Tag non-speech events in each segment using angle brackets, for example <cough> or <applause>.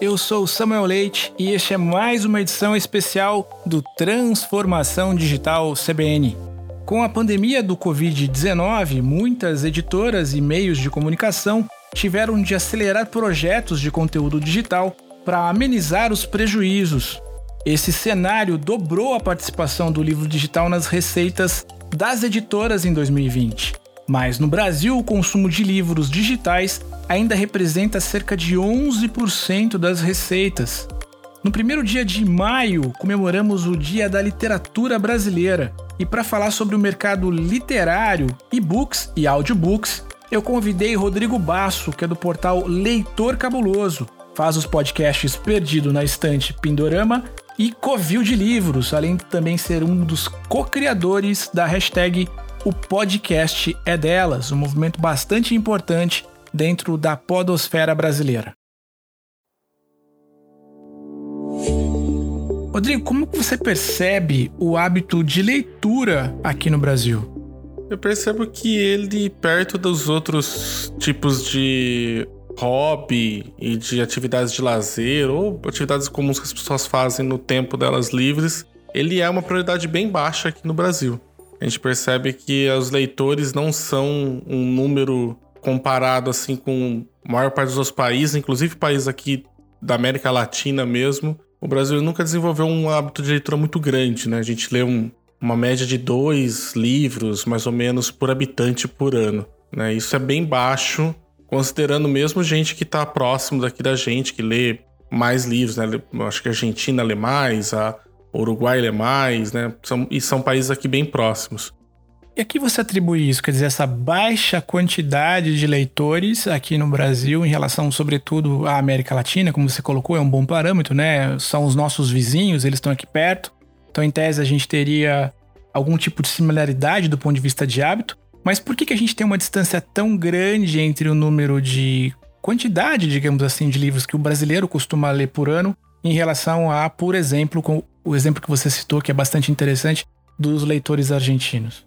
Eu sou Samuel Leite e este é mais uma edição especial do Transformação Digital CBN. Com a pandemia do Covid-19, muitas editoras e meios de comunicação tiveram de acelerar projetos de conteúdo digital para amenizar os prejuízos. Esse cenário dobrou a participação do livro digital nas receitas das editoras em 2020. Mas no Brasil, o consumo de livros digitais ainda representa cerca de 11% das receitas. No primeiro dia de maio, comemoramos o Dia da Literatura Brasileira. E para falar sobre o mercado literário, e-books e audiobooks, eu convidei Rodrigo Basso, que é do portal Leitor Cabuloso, faz os podcasts Perdido na Estante Pindorama e Covil de Livros, além de também ser um dos co-criadores da hashtag o podcast é delas, um movimento bastante importante dentro da podosfera brasileira. Rodrigo, como você percebe o hábito de leitura aqui no Brasil? Eu percebo que ele, perto dos outros tipos de hobby e de atividades de lazer ou atividades comuns que as pessoas fazem no tempo delas livres, ele é uma prioridade bem baixa aqui no Brasil. A gente percebe que os leitores não são um número comparado assim com a maior parte dos outros países, inclusive países aqui da América Latina mesmo. O Brasil nunca desenvolveu um hábito de leitura muito grande, né? A gente lê um, uma média de dois livros, mais ou menos, por habitante por ano. Né? Isso é bem baixo, considerando mesmo gente que está próximo daqui da gente, que lê mais livros, né? Acho que a Argentina lê mais, a Uruguai lê mais, né? São, e são países aqui bem próximos. E a que você atribui isso? Quer dizer, essa baixa quantidade de leitores aqui no Brasil, em relação, sobretudo, à América Latina, como você colocou, é um bom parâmetro, né? São os nossos vizinhos, eles estão aqui perto. Então, em tese, a gente teria algum tipo de similaridade do ponto de vista de hábito. Mas por que, que a gente tem uma distância tão grande entre o número de quantidade, digamos assim, de livros que o brasileiro costuma ler por ano em relação a, por exemplo, o exemplo que você citou, que é bastante interessante, dos leitores argentinos?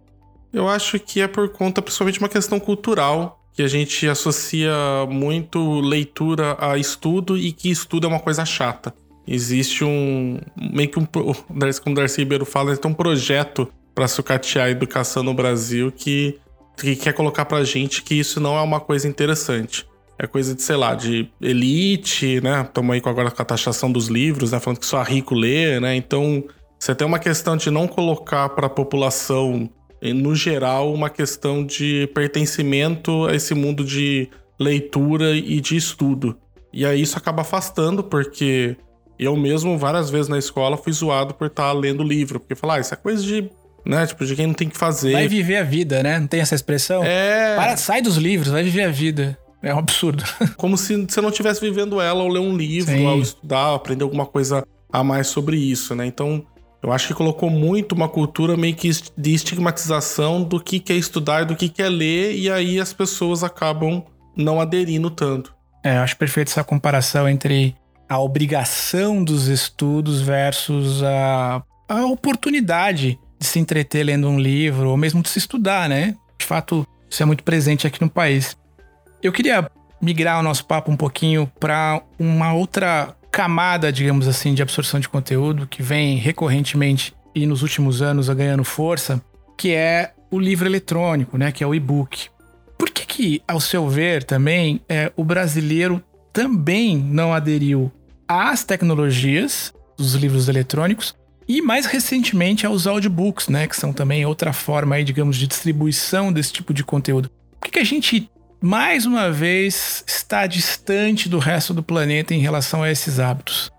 Eu acho que é por conta, principalmente, de uma questão cultural, que a gente associa muito leitura a estudo e que estudo é uma coisa chata. Existe um. meio que um. <laughs> Como Darcy Ribeiro fala, tem um projeto para sucatear a educação no Brasil que, que quer colocar pra gente que isso não é uma coisa interessante. É coisa de, sei lá, de elite, né? Estamos aí agora com a taxação dos livros, né? Falando que só rico lê, né? Então, você tem uma questão de não colocar para a população no geral, uma questão de pertencimento a esse mundo de leitura e de estudo. E aí isso acaba afastando, porque eu mesmo, várias vezes na escola, fui zoado por estar lendo livro. Porque falar, ah, isso é coisa de. Né, tipo, de quem não tem que fazer. Vai viver a vida, né? Não tem essa expressão? É. Para, sai dos livros, vai viver a vida. É um absurdo. <laughs> Como se você não estivesse vivendo ela ao ler um livro, Sim. ao estudar, aprender alguma coisa a mais sobre isso, né? Então, eu acho que colocou muito uma cultura meio que de estigmatização do que é estudar, do que é ler, e aí as pessoas acabam não aderindo tanto. É, eu acho perfeito essa comparação entre a obrigação dos estudos versus a, a oportunidade de se entreter lendo um livro, ou mesmo de se estudar, né? De fato, isso é muito presente aqui no país. Eu queria migrar o nosso papo um pouquinho para uma outra camada, digamos assim, de absorção de conteúdo que vem recorrentemente e nos últimos anos ganhando força, que é o livro eletrônico, né? Que é o e-book. Por que, que, ao seu ver, também é, o brasileiro também não aderiu às tecnologias dos livros eletrônicos e mais recentemente aos audiobooks, né, que são também outra forma aí, digamos, de distribuição desse tipo de conteúdo. Por que, que a gente mais uma vez está distante do resto do planeta em relação a esses hábitos?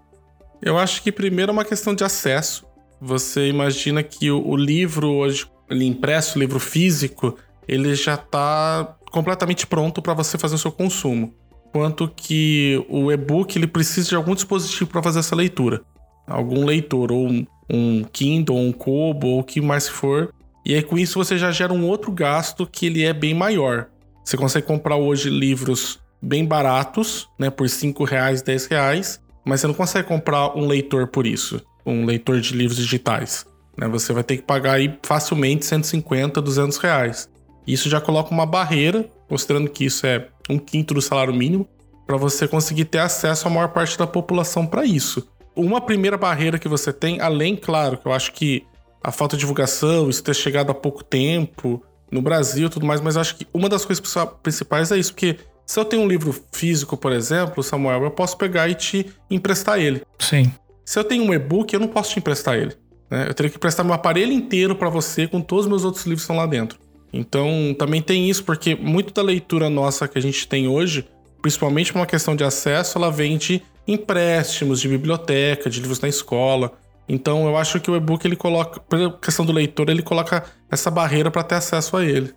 Eu acho que primeiro é uma questão de acesso. Você imagina que o, livro hoje, ele impresso, o livro físico, ele já está completamente pronto para você fazer o seu consumo. Quanto que o e-book ele precisa de algum dispositivo para fazer essa leitura. Algum leitor, ou um, um Kindle, um Kobo, ou o que mais for. E aí com isso você já gera um outro gasto que ele é bem maior. Você consegue comprar hoje livros bem baratos, né, por 5 reais, 10 reais, mas você não consegue comprar um leitor por isso, um leitor de livros digitais. Né? Você vai ter que pagar aí facilmente 150, 200 reais. Isso já coloca uma barreira, mostrando que isso é um quinto do salário mínimo, para você conseguir ter acesso à maior parte da população para isso. Uma primeira barreira que você tem, além, claro, que eu acho que a falta de divulgação, isso ter chegado há pouco tempo, no Brasil e tudo mais, mas acho que uma das coisas principais é isso, porque se eu tenho um livro físico, por exemplo, Samuel, eu posso pegar e te emprestar ele. Sim. Se eu tenho um e-book, eu não posso te emprestar ele. Né? Eu teria que emprestar meu aparelho inteiro para você com todos os meus outros livros que estão lá dentro. Então, também tem isso, porque muito da leitura nossa que a gente tem hoje, principalmente por uma questão de acesso, ela vem de empréstimos, de biblioteca, de livros na escola. Então eu acho que o e-book ele coloca, pela questão do leitor, ele coloca essa barreira para ter acesso a ele.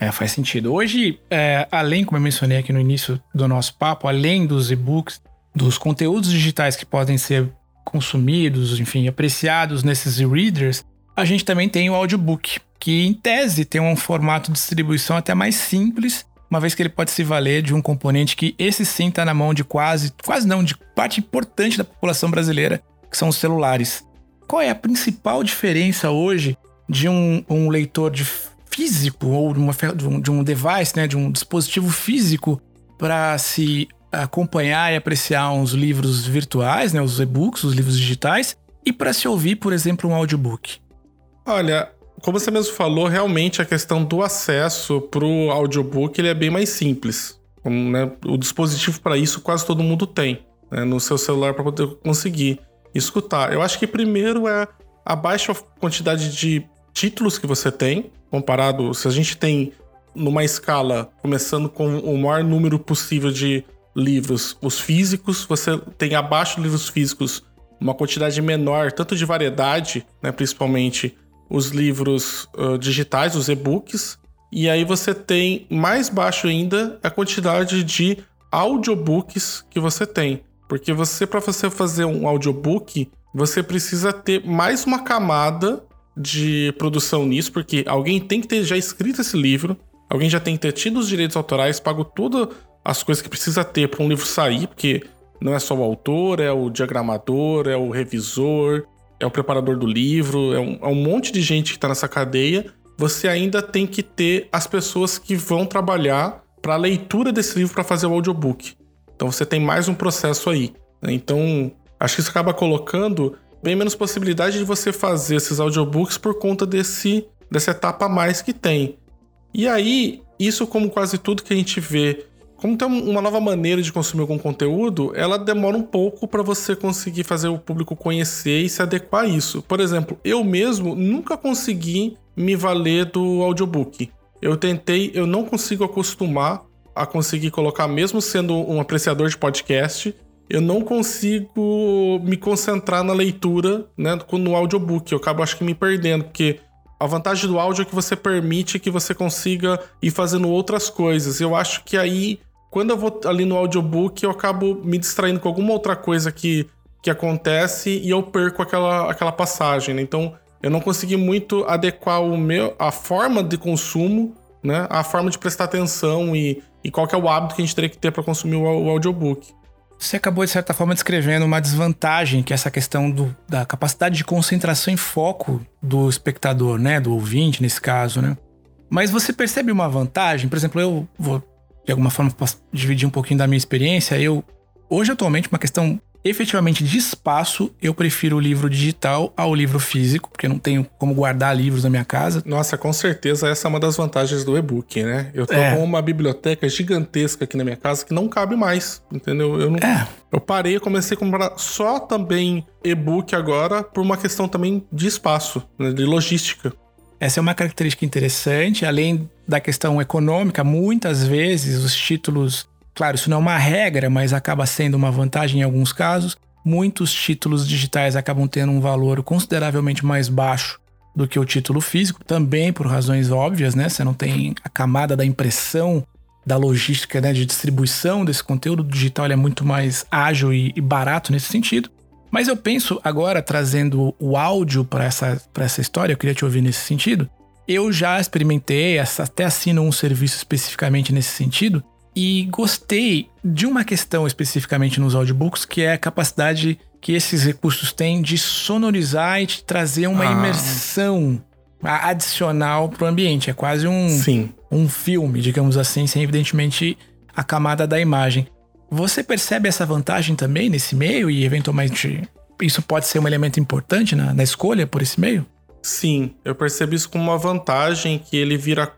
É, faz sentido. Hoje, é, além, como eu mencionei aqui no início do nosso papo, além dos e-books, dos conteúdos digitais que podem ser consumidos, enfim, apreciados nesses e-readers, a gente também tem o audiobook, que em tese tem um formato de distribuição até mais simples, uma vez que ele pode se valer de um componente que esse sim está na mão de quase, quase não, de parte importante da população brasileira, que são os celulares. Qual é a principal diferença hoje de um, um leitor de físico ou de, uma, de, um, de um device, né, de um dispositivo físico para se acompanhar e apreciar uns livros virtuais, né, os e-books, os livros digitais, e para se ouvir, por exemplo, um audiobook? Olha, como você mesmo falou, realmente a questão do acesso para o audiobook ele é bem mais simples. Né? O dispositivo para isso quase todo mundo tem né? no seu celular para poder conseguir escutar. Eu acho que primeiro é a baixa quantidade de títulos que você tem, comparado se a gente tem numa escala começando com o maior número possível de livros, os físicos, você tem abaixo livros físicos uma quantidade menor, tanto de variedade, né, principalmente os livros uh, digitais, os e-books, e aí você tem mais baixo ainda a quantidade de audiobooks que você tem. Porque você, para você fazer um audiobook, você precisa ter mais uma camada de produção nisso, porque alguém tem que ter já escrito esse livro, alguém já tem que ter tido os direitos autorais, pago todas as coisas que precisa ter para um livro sair, porque não é só o autor, é o diagramador, é o revisor, é o preparador do livro, é um, é um monte de gente que está nessa cadeia. Você ainda tem que ter as pessoas que vão trabalhar para a leitura desse livro para fazer o audiobook. Então você tem mais um processo aí. Né? Então, acho que isso acaba colocando bem menos possibilidade de você fazer esses audiobooks por conta desse, dessa etapa a mais que tem. E aí, isso como quase tudo que a gente vê, como tem uma nova maneira de consumir algum conteúdo, ela demora um pouco para você conseguir fazer o público conhecer e se adequar a isso. Por exemplo, eu mesmo nunca consegui me valer do audiobook. Eu tentei, eu não consigo acostumar a conseguir colocar, mesmo sendo um apreciador de podcast, eu não consigo me concentrar na leitura, né, no audiobook. Eu acabo, acho que, me perdendo, porque a vantagem do áudio é que você permite que você consiga ir fazendo outras coisas. Eu acho que aí, quando eu vou ali no audiobook, eu acabo me distraindo com alguma outra coisa que, que acontece e eu perco aquela, aquela passagem, né? Então, eu não consegui muito adequar o meu, a forma de consumo, né, a forma de prestar atenção e e qual que é o hábito que a gente teria que ter para consumir o, o audiobook. Você acabou, de certa forma, descrevendo uma desvantagem, que é essa questão do, da capacidade de concentração e foco do espectador, né? Do ouvinte, nesse caso, né? Mas você percebe uma vantagem? Por exemplo, eu vou, de alguma forma, dividir um pouquinho da minha experiência. Eu, hoje, atualmente, uma questão efetivamente de espaço, eu prefiro o livro digital ao livro físico, porque não tenho como guardar livros na minha casa. Nossa, com certeza essa é uma das vantagens do e-book, né? Eu tô é. com uma biblioteca gigantesca aqui na minha casa que não cabe mais, entendeu? Eu não. É. Eu parei e comecei a comprar só também e-book agora por uma questão também de espaço, né? de logística. Essa é uma característica interessante, além da questão econômica, muitas vezes os títulos Claro, isso não é uma regra, mas acaba sendo uma vantagem em alguns casos. Muitos títulos digitais acabam tendo um valor consideravelmente mais baixo do que o título físico, também por razões óbvias, né? Você não tem a camada da impressão, da logística, né, de distribuição desse conteúdo. O digital é muito mais ágil e, barato nesse sentido. Mas eu penso agora, trazendo o áudio para essa, essa história, eu queria te ouvir nesse sentido. Eu já experimentei, até assino um serviço especificamente nesse sentido, e gostei de uma questão especificamente nos audiobooks, que é a capacidade que esses recursos têm de sonorizar e de trazer uma ah. imersão adicional para o ambiente. É quase um, Sim. um filme, digamos assim, sem evidentemente a camada da imagem. Você percebe essa vantagem também nesse meio e eventualmente isso pode ser um elemento importante na, na escolha por esse meio? Sim, eu percebo isso como uma vantagem que ele vira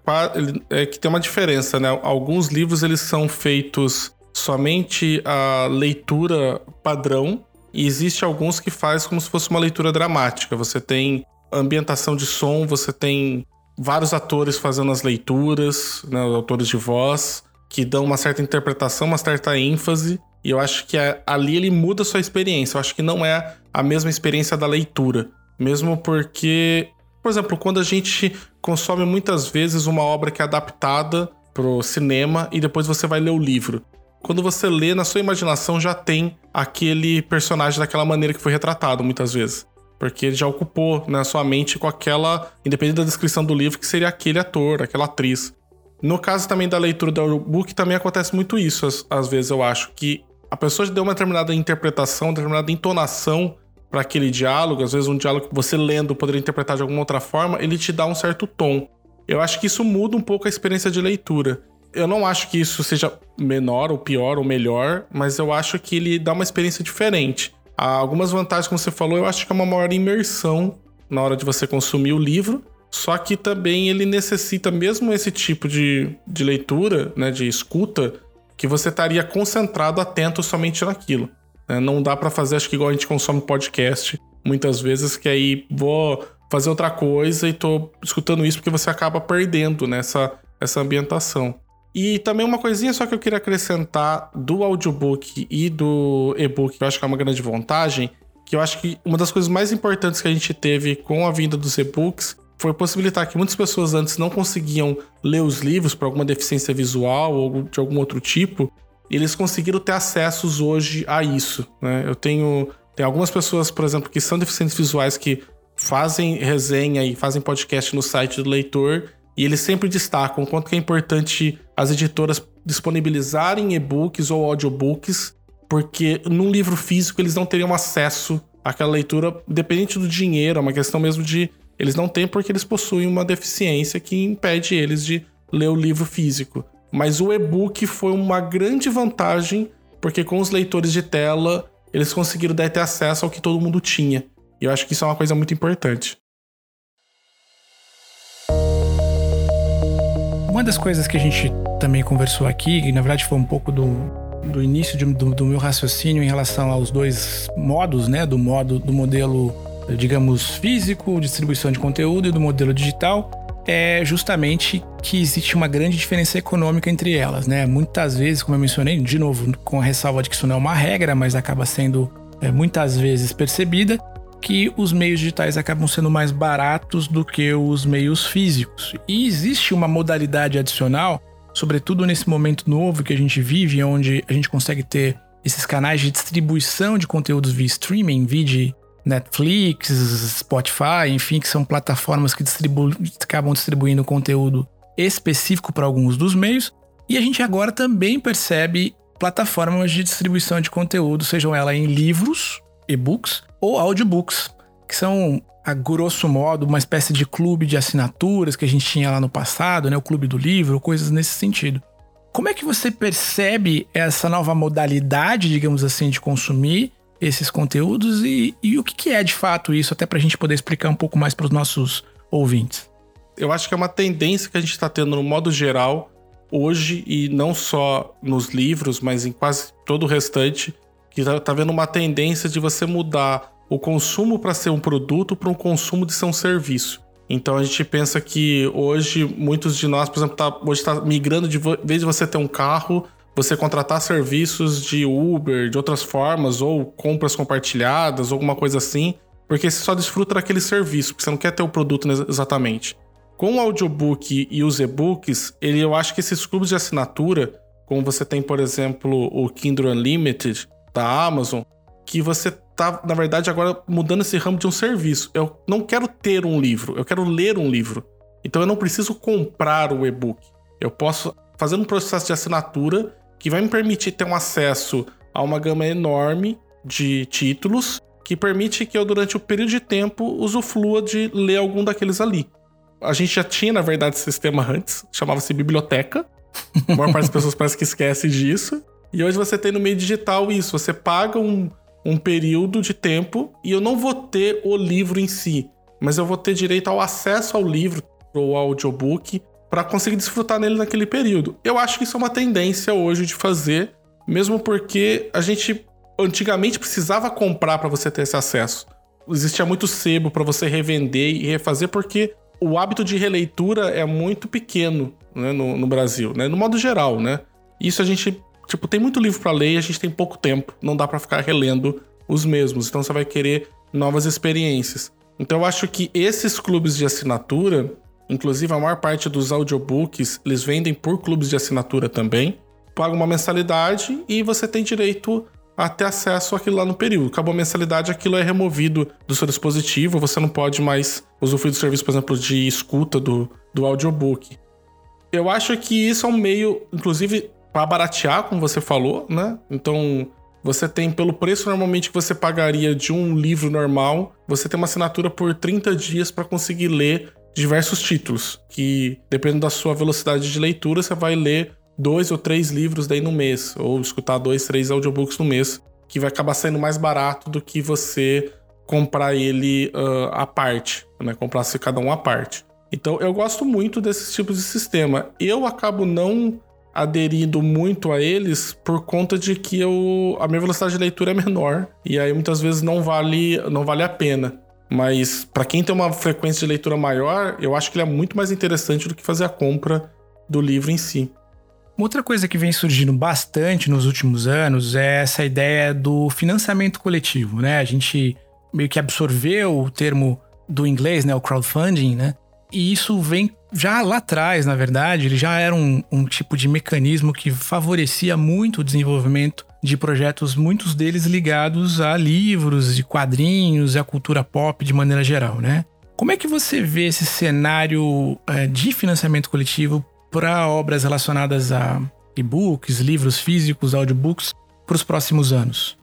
é que tem uma diferença, né? Alguns livros eles são feitos somente a leitura padrão e existe alguns que faz como se fosse uma leitura dramática. Você tem ambientação de som, você tem vários atores fazendo as leituras, né, atores de voz, que dão uma certa interpretação, uma certa ênfase. E eu acho que ali ele muda a sua experiência. Eu acho que não é a mesma experiência da leitura. Mesmo porque, por exemplo, quando a gente consome muitas vezes uma obra que é adaptada pro cinema e depois você vai ler o livro. Quando você lê, na sua imaginação já tem aquele personagem daquela maneira que foi retratado muitas vezes. Porque ele já ocupou na né, sua mente com aquela, independente da descrição do livro, que seria aquele ator, aquela atriz. No caso também da leitura do audiobook, também acontece muito isso, às, às vezes eu acho, que a pessoa deu uma determinada interpretação, determinada entonação para aquele diálogo, às vezes um diálogo que você lendo poderia interpretar de alguma outra forma, ele te dá um certo tom. Eu acho que isso muda um pouco a experiência de leitura. Eu não acho que isso seja menor ou pior ou melhor, mas eu acho que ele dá uma experiência diferente. Há algumas vantagens, como você falou, eu acho que é uma maior imersão na hora de você consumir o livro, só que também ele necessita, mesmo esse tipo de, de leitura, né, de escuta, que você estaria concentrado, atento somente naquilo. Né? Não dá para fazer, acho que igual a gente consome podcast muitas vezes, que aí vou fazer outra coisa e tô escutando isso porque você acaba perdendo nessa essa ambientação. E também uma coisinha só que eu queria acrescentar do audiobook e do e-book, que eu acho que é uma grande vantagem, que eu acho que uma das coisas mais importantes que a gente teve com a vinda dos e-books foi possibilitar que muitas pessoas antes não conseguiam ler os livros por alguma deficiência visual ou de algum outro tipo, eles conseguiram ter acessos hoje a isso. Né? Eu tenho tem algumas pessoas, por exemplo, que são deficientes visuais que fazem resenha e fazem podcast no site do leitor e eles sempre destacam o quanto é importante as editoras disponibilizarem e-books ou audiobooks, porque num livro físico eles não teriam acesso àquela leitura, dependente do dinheiro, é uma questão mesmo de eles não têm porque eles possuem uma deficiência que impede eles de ler o livro físico. Mas o e-book foi uma grande vantagem, porque com os leitores de tela, eles conseguiram dar ter acesso ao que todo mundo tinha. E eu acho que isso é uma coisa muito importante. Uma das coisas que a gente também conversou aqui, e na verdade foi um pouco do, do início de, do, do, meu raciocínio em relação aos dois modos, né? Do modo do modelo, digamos, físico, distribuição de conteúdo, e do modelo digital é justamente que existe uma grande diferença econômica entre elas, né? Muitas vezes, como eu mencionei, de novo, com a ressalva de que isso não é uma regra, mas acaba sendo é, muitas vezes percebida, que os meios digitais acabam sendo mais baratos do que os meios físicos. E existe uma modalidade adicional, sobretudo nesse momento novo que a gente vive, onde a gente consegue ter esses canais de distribuição de conteúdos via streaming, via Netflix, Spotify, enfim, que são plataformas que distribu acabam distribuindo conteúdo específico para alguns dos meios. E a gente agora também percebe plataformas de distribuição de conteúdo, sejam elas em livros, e-books ou audiobooks, que são, a grosso modo, uma espécie de clube de assinaturas que a gente tinha lá no passado, né? O clube do livro, coisas nesse sentido. Como é que você percebe essa nova modalidade, digamos assim, de consumir esses conteúdos e, e o que, que é de fato isso, até para a gente poder explicar um pouco mais para os nossos ouvintes? Eu acho que é uma tendência que a gente está tendo no modo geral hoje e não só nos livros, mas em quase todo o restante, que tá, tá vendo uma tendência de você mudar o consumo para ser um produto para um consumo de ser um serviço. Então a gente pensa que hoje muitos de nós, por exemplo, tá, hoje está migrando de vez de você ter um carro, você contratar serviços de Uber, de outras formas, ou compras compartilhadas, alguma coisa assim, porque você só desfruta daquele serviço, porque você não quer ter o produto exatamente. Com o audiobook e os e-books, ele, eu acho que esses clubes de assinatura, como você tem, por exemplo, o Kindle Unlimited da Amazon, que você tá, na verdade, agora mudando esse ramo de um serviço. Eu não quero ter um livro, eu quero ler um livro. Então eu não preciso comprar o e-book. Eu posso fazer um processo de assinatura que vai me permitir ter um acesso a uma gama enorme de títulos que permite que eu, durante o período de tempo, usufrua de ler algum daqueles ali. A gente já tinha, na verdade, esse sistema antes, chamava-se biblioteca. A maior parte das pessoas parece que esquece disso. E hoje você tem no meio digital isso. Você paga um, um período de tempo e eu não vou ter o livro em si, mas eu vou ter direito ao acesso ao livro ou ao audiobook para conseguir desfrutar nele naquele período. Eu acho que isso é uma tendência hoje de fazer, mesmo porque a gente antigamente precisava comprar para você ter esse acesso. Existia muito sebo para você revender e refazer, porque o hábito de releitura é muito pequeno né, no, no, Brasil, né? No modo geral, né? Isso a gente, tipo, tem muito livro para ler e a gente tem pouco tempo. Não dá para ficar relendo os mesmos. Então você vai querer novas experiências. Então eu acho que esses clubes de assinatura, inclusive a maior parte dos audiobooks, eles vendem por clubes de assinatura também. Paga uma mensalidade e você tem direito a ter acesso àquilo lá no período. Acabou a mensalidade, aquilo é removido do seu dispositivo, você não pode mais usufruir do serviço, por exemplo, de escuta do, do audiobook. Eu acho que isso é um meio, inclusive, para baratear, como você falou, né? Então, você tem, pelo preço normalmente que você pagaria de um livro normal, você tem uma assinatura por 30 dias para conseguir ler diversos títulos, que dependendo da sua velocidade de leitura, você vai ler dois ou três livros daí no mês, ou escutar dois, três audiobooks no mês, que vai acabar saindo mais barato do que você comprar ele uh, à parte, né? Comprar se cada um à parte. Então eu gosto muito desses tipos de sistema. Eu acabo não aderindo muito a eles por conta de que eu, a minha velocidade de leitura é menor e aí muitas vezes não vale, não vale a pena. Mas para quem tem uma frequência de leitura maior, eu acho que ele é muito mais interessante do que fazer a compra do livro em si. Uma outra coisa que vem surgindo bastante nos últimos anos é essa ideia do financiamento coletivo, né? A gente meio que absorveu o termo do inglês, né, o crowdfunding, né? E isso vem já lá atrás, na verdade, ele já era um, um tipo de mecanismo que favorecia muito o desenvolvimento de projetos, muitos deles ligados a livros e quadrinhos e a cultura pop de maneira geral, né? Como é que você vê esse cenário é, de financiamento coletivo para obras relacionadas a e-books, livros físicos, audiobooks para os próximos anos?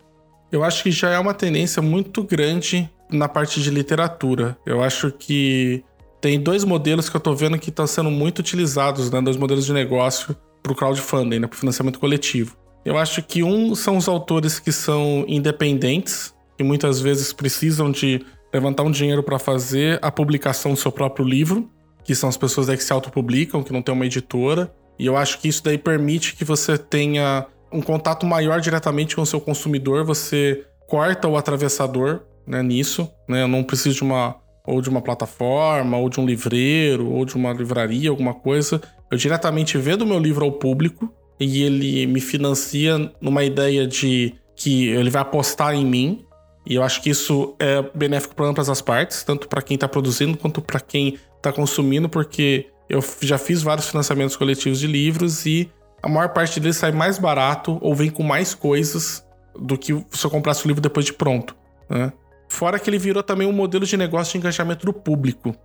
Eu acho que já é uma tendência muito grande na parte de literatura. Eu acho que tem dois modelos que eu estou vendo que estão sendo muito utilizados, né? Dois modelos de negócio para o crowdfunding, né? para o financiamento coletivo. Eu acho que um são os autores que são independentes, que muitas vezes precisam de levantar um dinheiro para fazer a publicação do seu próprio livro que são as pessoas que se autopublicam, que não tem uma editora. E eu acho que isso daí permite que você tenha um contato maior diretamente com o seu consumidor, você corta o atravessador né, nisso. Né? Eu não preciso de uma ou de uma plataforma, ou de um livreiro, ou de uma livraria, alguma coisa. Eu diretamente vendo o meu livro ao público e ele me financia numa ideia de que ele vai apostar em mim. E eu acho que isso é benéfico para ambas as partes, tanto para quem está produzindo quanto para quem está consumindo, porque eu já fiz vários financiamentos coletivos de livros e a maior parte deles sai mais barato ou vem com mais coisas do que se eu comprasse o livro depois de pronto. Né? Fora que ele virou também um modelo de negócio de engajamento do público.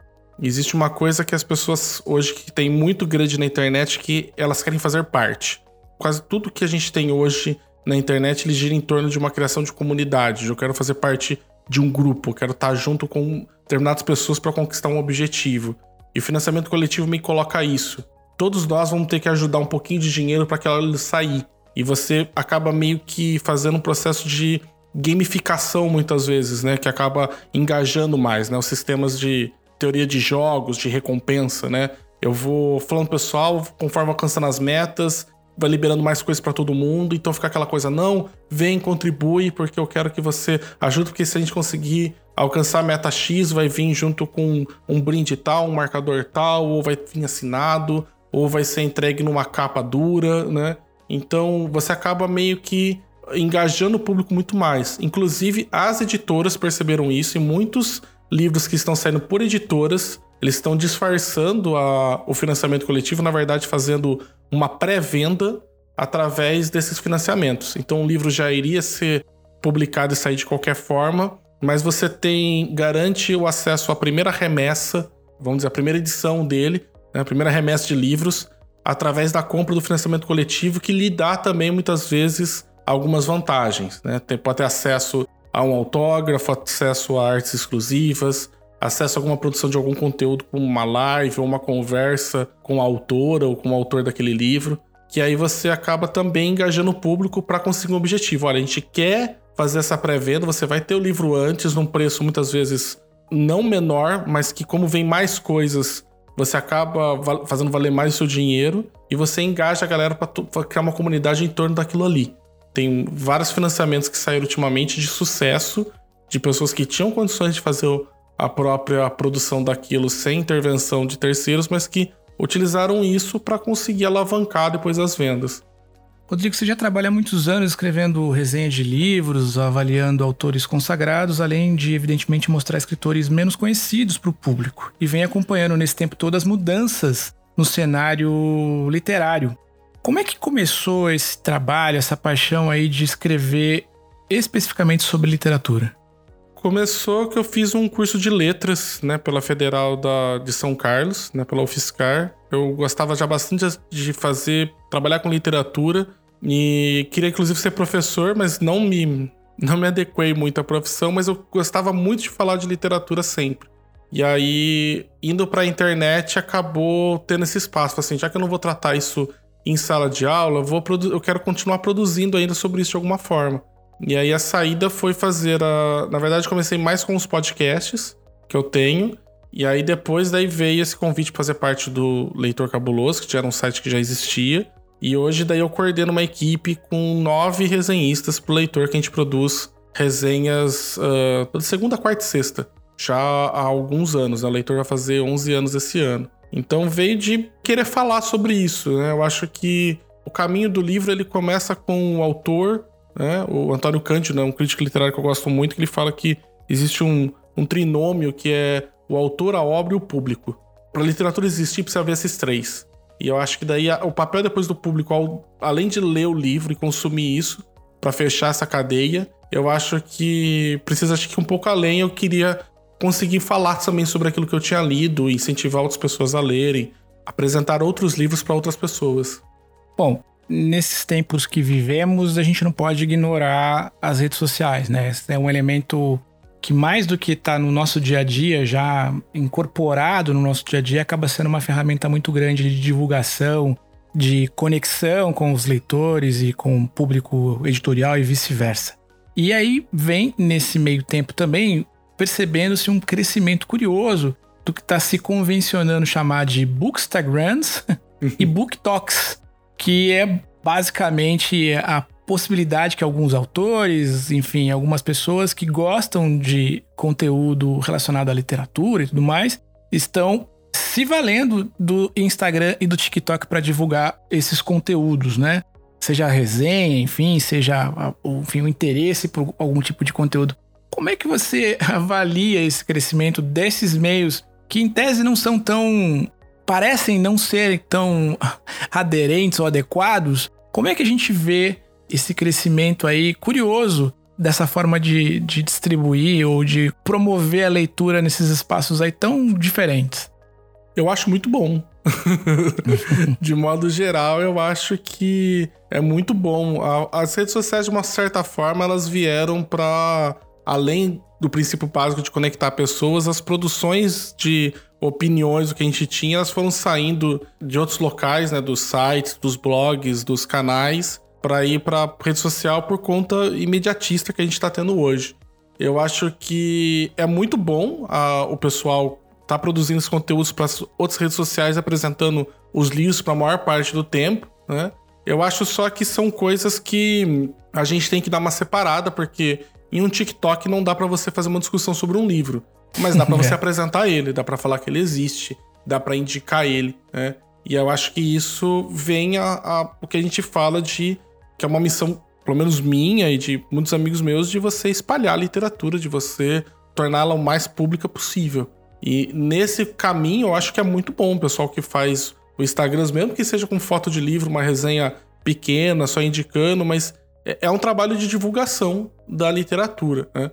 Existe uma coisa que as pessoas hoje que tem muito grande na internet que elas querem fazer parte. quase tudo que a gente tem hoje na internet ele gira em torno de uma criação de comunidade. Eu quero fazer parte de um grupo, eu quero estar junto com determinadas pessoas para conquistar um objetivo. E o financiamento coletivo me coloca isso. Todos nós vamos ter que ajudar um pouquinho de dinheiro para aquela sair. E você acaba meio que fazendo um processo de gamificação muitas vezes, né, que acaba engajando mais, né, os sistemas de teoria de jogos, de recompensa, né? Eu vou falando pessoal, conforme alcançando as metas, vai liberando mais coisas para todo mundo, então fica aquela coisa, não, vem, contribui, porque eu quero que você ajude, porque se a gente conseguir alcançar a meta X, vai vir junto com um brinde tal, um marcador tal, ou vai vir assinado, ou vai ser entregue numa capa dura, né? Então você acaba meio que engajando o público muito mais. Inclusive, as editoras perceberam isso e muitos livros que estão saindo por editoras, eles estão disfarçando a, o financiamento coletivo, na verdade, fazendo uma pré-venda através desses financiamentos. Então o livro já iria ser publicado e sair de qualquer forma, mas você tem garante o acesso à primeira remessa, vamos dizer, a primeira edição dele, né, a primeira remessa de livros, através da compra do financiamento coletivo, que lhe dá também muitas vezes algumas vantagens. Né? Tem, pode ter acesso a um autógrafo, acesso a artes exclusivas, acesso a alguma produção de algum conteúdo, como uma live ou uma conversa com a autora ou com o autor daquele livro, que aí você acaba também engajando o público para conseguir um objetivo. Olha, a gente quer fazer essa pré-venda, você vai ter o livro antes, num preço muitas vezes não menor, mas que como vem mais coisas, você acaba fazendo valer mais o seu dinheiro e você engaja a galera para criar uma comunidade em torno daquilo ali. Tem vários financiamentos que saíram ultimamente de sucesso, de pessoas que tinham condições de fazer a própria produção daquilo sem intervenção de terceiros, mas que utilizaram isso para conseguir alavancar depois as vendas. Rodrigo, você já trabalha há muitos anos escrevendo resenhas de livros, avaliando autores consagrados, além de, evidentemente, mostrar escritores menos conhecidos para o público. E vem acompanhando nesse tempo todo as mudanças no cenário literário. Como é que começou esse trabalho, essa paixão aí de escrever especificamente sobre literatura? Começou que eu fiz um curso de letras, né, pela Federal da, de São Carlos, né, pela UFSCar. Eu gostava já bastante de fazer, trabalhar com literatura e queria inclusive ser professor, mas não me não me adequei muito à profissão, mas eu gostava muito de falar de literatura sempre. E aí, indo para a internet, acabou tendo esse espaço, assim, já que eu não vou tratar isso em sala de aula, vou eu quero continuar produzindo ainda sobre isso de alguma forma. E aí a saída foi fazer a. Na verdade, comecei mais com os podcasts que eu tenho. E aí depois daí veio esse convite para fazer parte do Leitor Cabuloso, que já era um site que já existia. E hoje daí eu coordeno uma equipe com nove resenhistas pro leitor que a gente produz resenhas uh, toda segunda, quarta e sexta. Já há alguns anos, né? O leitor vai fazer 11 anos esse ano. Então veio de querer falar sobre isso, né? Eu acho que o caminho do livro ele começa com o autor né? O Antônio Cândido, né, um crítico literário que eu gosto muito, que ele fala que existe um, um trinômio que é o autor, a obra e o público. Para a literatura existir, precisa haver esses três. E eu acho que daí o papel depois do público, ao, além de ler o livro e consumir isso, para fechar essa cadeia, eu acho que precisa acho que um pouco além. Eu queria conseguir falar também sobre aquilo que eu tinha lido, incentivar outras pessoas a lerem, apresentar outros livros para outras pessoas. Bom, nesses tempos que vivemos, a gente não pode ignorar as redes sociais, né? É um elemento que mais do que está no nosso dia a dia, já incorporado no nosso dia a dia, acaba sendo uma ferramenta muito grande de divulgação, de conexão com os leitores e com o público editorial e vice-versa. E aí vem nesse meio tempo também percebendo-se um crescimento curioso do que está se convencionando chamar de bookstagrams e booktalks, que é basicamente a possibilidade que alguns autores, enfim, algumas pessoas que gostam de conteúdo relacionado à literatura e tudo mais, estão se valendo do Instagram e do TikTok para divulgar esses conteúdos, né? Seja a resenha, enfim, seja enfim, o interesse por algum tipo de conteúdo. Como é que você <laughs> avalia esse crescimento desses meios que, em tese, não são tão parecem não serem tão <laughs> aderentes ou adequados, como é que a gente vê esse crescimento aí curioso dessa forma de, de distribuir ou de promover a leitura nesses espaços aí tão diferentes? Eu acho muito bom. <laughs> de modo geral, eu acho que é muito bom. As redes sociais, de uma certa forma, elas vieram para além do princípio básico de conectar pessoas, as produções de opiniões, o que a gente tinha, elas foram saindo de outros locais, né, dos sites, dos blogs, dos canais, para ir para rede social por conta imediatista que a gente está tendo hoje. Eu acho que é muito bom a, o pessoal tá produzindo esses conteúdos para outras redes sociais, apresentando os livros para a maior parte do tempo, né? Eu acho só que são coisas que a gente tem que dar uma separada, porque em um TikTok não dá para você fazer uma discussão sobre um livro, mas dá para <laughs> você é. apresentar ele, dá para falar que ele existe, dá para indicar ele, né? E eu acho que isso vem a, a, o que a gente fala de que é uma missão, pelo menos minha e de muitos amigos meus, de você espalhar a literatura, de você torná-la o mais pública possível. E nesse caminho eu acho que é muito bom o pessoal que faz o Instagram, mesmo que seja com foto de livro, uma resenha pequena, só indicando, mas é, é um trabalho de divulgação da literatura. Né?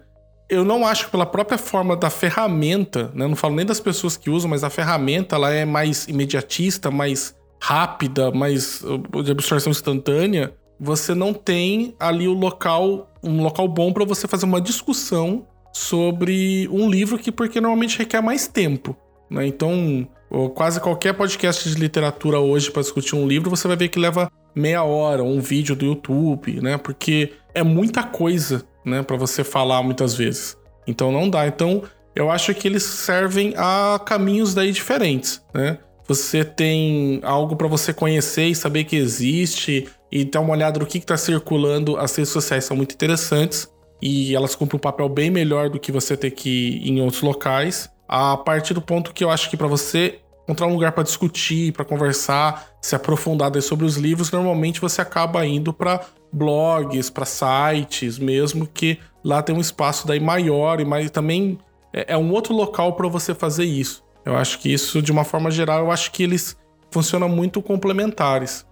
Eu não acho que pela própria forma da ferramenta, né? não falo nem das pessoas que usam, mas a ferramenta ela é mais imediatista, mais rápida, mais uh, de absorção instantânea. Você não tem ali o local, um local bom para você fazer uma discussão sobre um livro que porque normalmente requer mais tempo. Né? Então, quase qualquer podcast de literatura hoje para discutir um livro, você vai ver que leva meia hora, um vídeo do YouTube, né? Porque é muita coisa, né, para você falar muitas vezes. Então não dá. Então, eu acho que eles servem a caminhos daí diferentes, né? Você tem algo para você conhecer e saber que existe e dar uma olhada no que está circulando. As redes sociais são muito interessantes e elas cumprem um papel bem melhor do que você ter que ir em outros locais. A partir do ponto que eu acho que para você encontrar um lugar para discutir, para conversar, se aprofundar sobre os livros, normalmente você acaba indo para blogs, para sites mesmo, que lá tem um espaço daí maior mais também é, é um outro local para você fazer isso. Eu acho que isso, de uma forma geral, eu acho que eles funcionam muito complementares.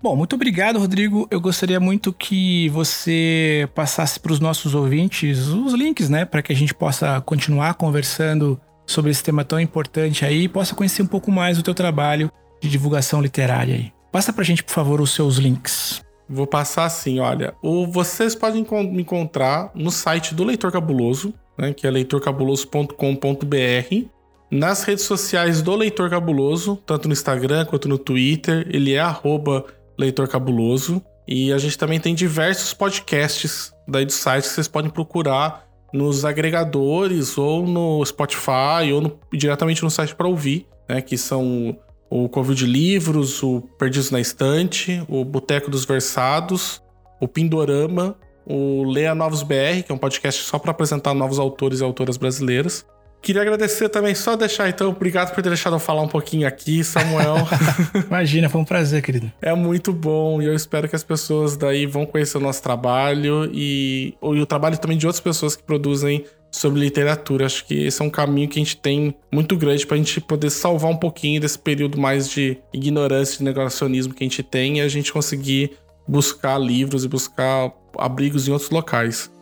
Bom, muito obrigado, Rodrigo. Eu gostaria muito que você passasse para os nossos ouvintes os links, né, para que a gente possa continuar conversando sobre esse tema tão importante aí e possa conhecer um pouco mais do teu trabalho de divulgação literária aí. Passa pra gente, por favor, os seus links. Vou passar assim, olha. O, vocês podem me encontrar no site do Leitor Cabuloso, né, que é leitorcabuloso.com.br. Nas redes sociais do Leitor Cabuloso, tanto no Instagram quanto no Twitter, ele é arroba Leitor Cabuloso. E a gente também tem diversos podcasts daí do site que vocês podem procurar nos agregadores ou no Spotify ou no, diretamente no site para ouvir, né? Que são o Covil de Livros, o Perdidos na Estante, o Boteco dos Versados, o Pindorama, o Leia Novos BR, que é um podcast só para apresentar novos autores e autoras brasileiras, Queria agradecer também, só deixar então, obrigado por ter deixado eu falar um pouquinho aqui, Samuel. <laughs> Imagina, foi um prazer, querido. É muito bom e eu espero que as pessoas daí vão conhecer o nosso trabalho e, e o trabalho também de outras pessoas que produzem sobre literatura. Acho que esse é um caminho que a gente tem muito grande para a gente poder salvar um pouquinho desse período mais de ignorância, de negacionismo que a gente tem e a gente conseguir buscar livros e buscar abrigos em outros locais.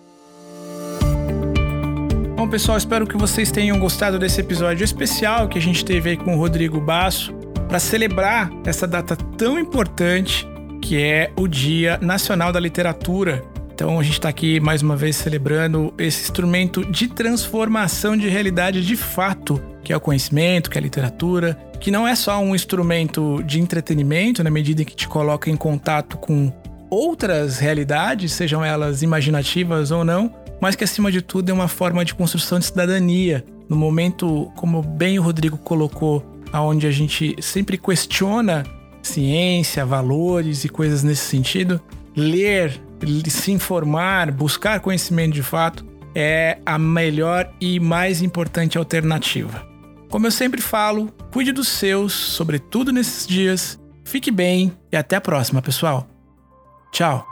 Bom, pessoal, espero que vocês tenham gostado desse episódio especial que a gente teve aí com o Rodrigo Basso para celebrar essa data tão importante que é o Dia Nacional da Literatura. Então a gente está aqui mais uma vez celebrando esse instrumento de transformação de realidade de fato, que é o conhecimento, que é a literatura, que não é só um instrumento de entretenimento na medida em que te coloca em contato com outras realidades, sejam elas imaginativas ou não, mas que acima de tudo é uma forma de construção de cidadania. No momento, como bem o Rodrigo colocou, aonde a gente sempre questiona ciência, valores e coisas nesse sentido, ler, se informar, buscar conhecimento de fato é a melhor e mais importante alternativa. Como eu sempre falo, cuide dos seus, sobretudo nesses dias. Fique bem e até a próxima, pessoal. Tchau.